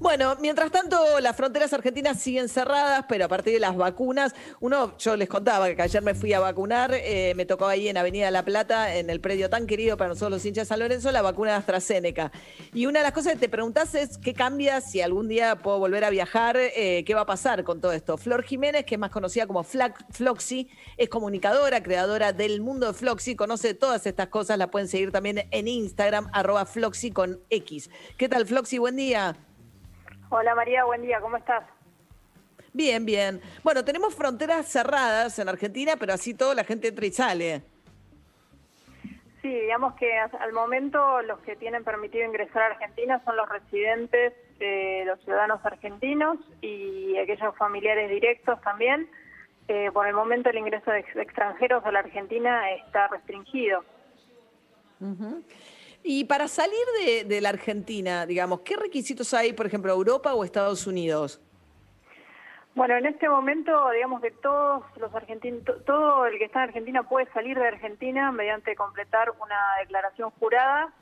Bueno, mientras tanto, las fronteras argentinas siguen cerradas, pero a partir de las vacunas, uno, yo les contaba que ayer me fui a vacunar, eh, me tocó ahí en Avenida La Plata, en el predio tan querido para nosotros los hinchas de San Lorenzo, la vacuna de AstraZeneca. Y una de las cosas que te preguntás es qué cambia si algún día puedo volver a viajar, eh, qué va a pasar con todo esto. Flor Jiménez, que es más conocida como Floxy, es comunicadora, creadora del mundo de Floxy, conoce todas estas cosas, la pueden seguir también en Instagram, arroba Floxy con X. ¿Qué tal, Floxy? Buen día. Hola María, buen día, ¿cómo estás? Bien, bien. Bueno, tenemos fronteras cerradas en Argentina, pero así todo la gente entra y sale. Sí, digamos que al momento los que tienen permitido ingresar a Argentina son los residentes, los ciudadanos argentinos y aquellos familiares directos también. Eh, por el momento el ingreso de extranjeros a la Argentina está restringido. Y para salir de, la Argentina, digamos, ¿qué requisitos hay, por ejemplo, Europa o Estados Unidos? Bueno, en este momento, digamos que todos los argentinos, todo el que está en Argentina puede salir de Argentina mediante completar una declaración jurada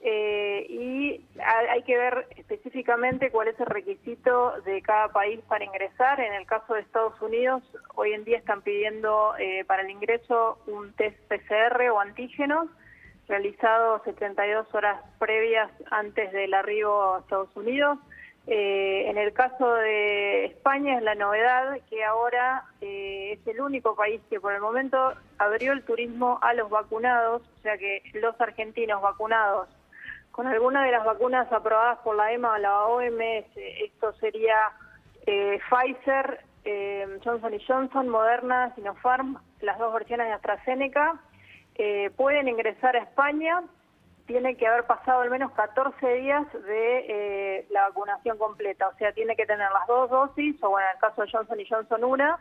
eh, y hay que ver específicamente cuál es el requisito de cada país para ingresar. En el caso de Estados Unidos, hoy en día están pidiendo eh, para el ingreso un test PCR o antígenos realizado 72 horas previas antes del arribo a Estados Unidos. Eh, en el caso de España es la novedad que ahora eh, es el único país que por el momento abrió el turismo a los vacunados, o sea que los argentinos vacunados con alguna de las vacunas aprobadas por la EMA o la OMS, esto sería eh, Pfizer, Johnson Johnson, Moderna, Sinopharm, las dos versiones de AstraZeneca, eh, pueden ingresar a España, tiene que haber pasado al menos 14 días de eh, la vacunación completa, o sea, tiene que tener las dos dosis, o bueno, en el caso de Johnson y Johnson una,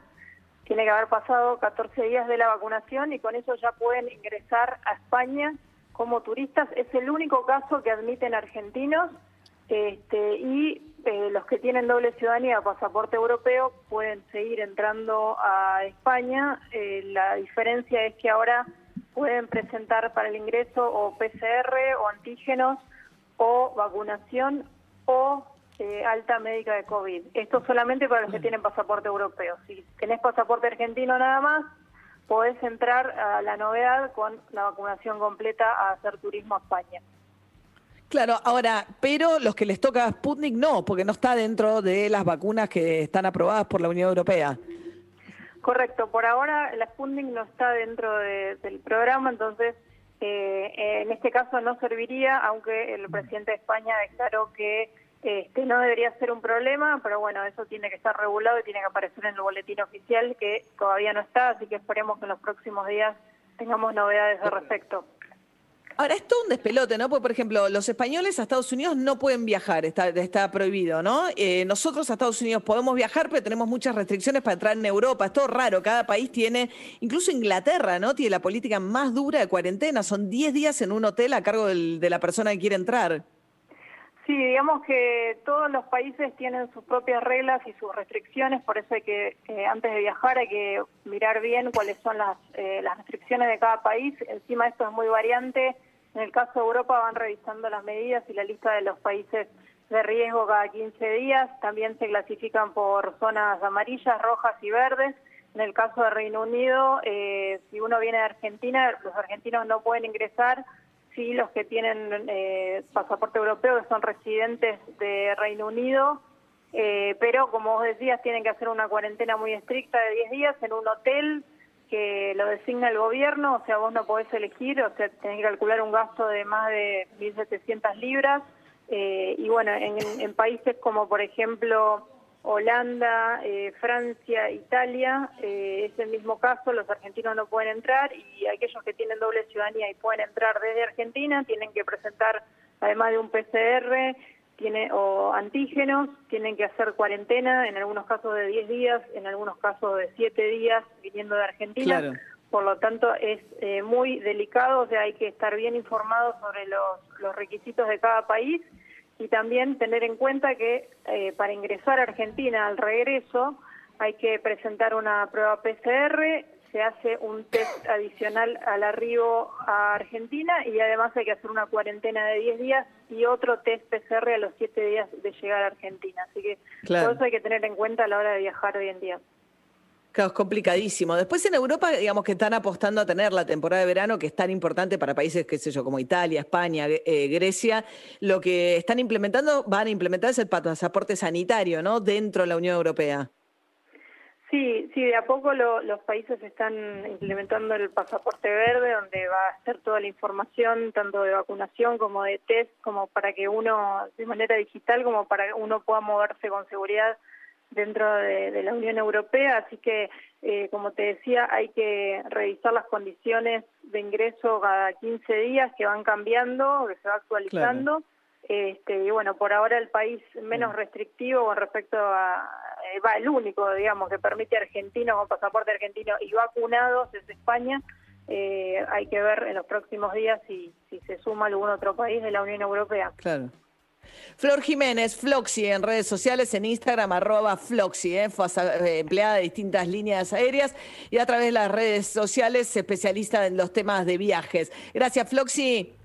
tiene que haber pasado 14 días de la vacunación y con eso ya pueden ingresar a España como turistas. Es el único caso que admiten argentinos este, y eh, los que tienen doble ciudadanía pasaporte europeo pueden seguir entrando a España. la diferencia es que ahora pueden presentar para el ingreso o PCR o antígenos o vacunación o eh, alta médica de COVID. Esto solamente para los que tienen pasaporte europeo. Si tenés pasaporte argentino nada más, podés entrar a la novedad con la vacunación completa a hacer turismo a España. Claro, ahora, pero los que les toca Sputnik no, porque no está dentro de las vacunas que están aprobadas por la Unión Europea. Correcto, por ahora la Sputnik no está dentro del programa, entonces eh, en este caso no serviría, aunque el presidente de España declaró que este, no debería ser un problema, pero bueno, eso tiene que estar regulado y tiene que aparecer en el boletín oficial, que todavía no está, así que esperemos que en los próximos días tengamos novedades al respecto. Ahora, es todo un despelote, ¿no? Porque, por ejemplo, los españoles a Estados Unidos no pueden viajar, está, está prohibido, ¿no? Eh, nosotros a Estados Unidos podemos viajar, pero tenemos muchas restricciones para entrar en Europa. Es todo raro, cada país tiene, incluso Inglaterra, ¿no? Tiene la política más dura de cuarentena, son 10 días en un hotel a cargo de la persona que quiere entrar. Sí, digamos que todos los países tienen sus propias reglas y sus restricciones, por eso hay que, eh, antes de viajar, hay que mirar bien cuáles son las, eh, las restricciones de cada país. Encima esto es muy variante. En el caso de Europa van revisando las medidas y la lista de los países de riesgo cada 15 días. También se clasifican por zonas amarillas, rojas y verdes. En el caso de Reino Unido, eh, si uno viene de Argentina, los argentinos no pueden ingresar sí los que tienen eh, pasaporte europeo, que son residentes de Reino Unido, eh, pero como vos decías, tienen que hacer una cuarentena muy estricta de 10 días en un hotel que lo designa el gobierno, o sea, vos no podés elegir, o sea, tenés que calcular un gasto de más de 1.700 libras. Eh, y bueno, en, en países como por ejemplo Holanda, eh, Francia, Italia, eh, es el mismo caso, los argentinos no pueden entrar y aquellos que tienen doble ciudadanía y pueden entrar desde Argentina tienen que presentar, además de un PCR tiene, o antígenos, tienen que hacer cuarentena, en algunos casos de 10 días, en algunos casos de 7 días viniendo de Argentina. Por lo tanto, es eh, muy delicado, o sea, hay que estar bien informados sobre los, los requisitos de cada país y también tener en cuenta que eh, para ingresar a Argentina al regreso hay que presentar una prueba PCR, se hace un test adicional al arribo a Argentina y además hay que hacer una cuarentena de 10 días y otro test PCR a los 7 días de llegar a Argentina. Así que todo eso hay que tener en cuenta a la hora de viajar hoy en día. Claro, es complicadísimo. Después en Europa, digamos que están apostando a tener la temporada de verano, que es tan importante para países, qué sé yo, como Italia, España, eh, Grecia. Lo que están implementando, van a implementar es el pasaporte sanitario, ¿no? Dentro de la Unión Europea. Sí, sí, de a poco los países están implementando el pasaporte verde, donde va a estar toda la información, tanto de vacunación como de test, como para que uno, de manera digital, como para que uno pueda moverse con seguridad dentro de, la Unión Europea. Así que, eh, como te decía, hay que revisar las condiciones de ingreso cada 15 días que van cambiando, que se va actualizando. Este, y bueno, por ahora el país menos restrictivo con respecto a, eh, va el único, digamos, que permite argentinos con pasaporte argentino y vacunados es España. Eh, hay que ver en los próximos días si, si se suma algún otro país de la Unión Europea. Claro. Flor Jiménez, Floxy en redes sociales, en Instagram, arroba Floxy, eh, eh, empleada de distintas líneas aéreas y a través de las redes sociales, especialista en los temas de viajes. Gracias, Floxy.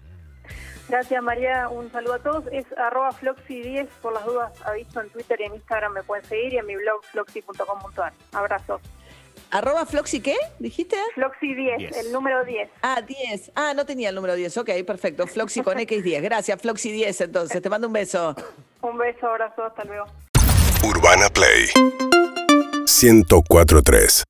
Gracias María, un saludo a todos. Es arroba floxy10, por las dudas aviso en Twitter y en Instagram me pueden seguir y en mi blog floxy.com.ar. Abrazos. ¿Arroba Floxy qué? ¿Dijiste? Floxy10, el número 10. Ah, 10. Ah, no tenía el número 10. Ok, perfecto. Floxy con X10. Gracias, Floxy10 entonces. Te mando un beso. Un beso, abrazo, hasta luego. Urbana Play 1043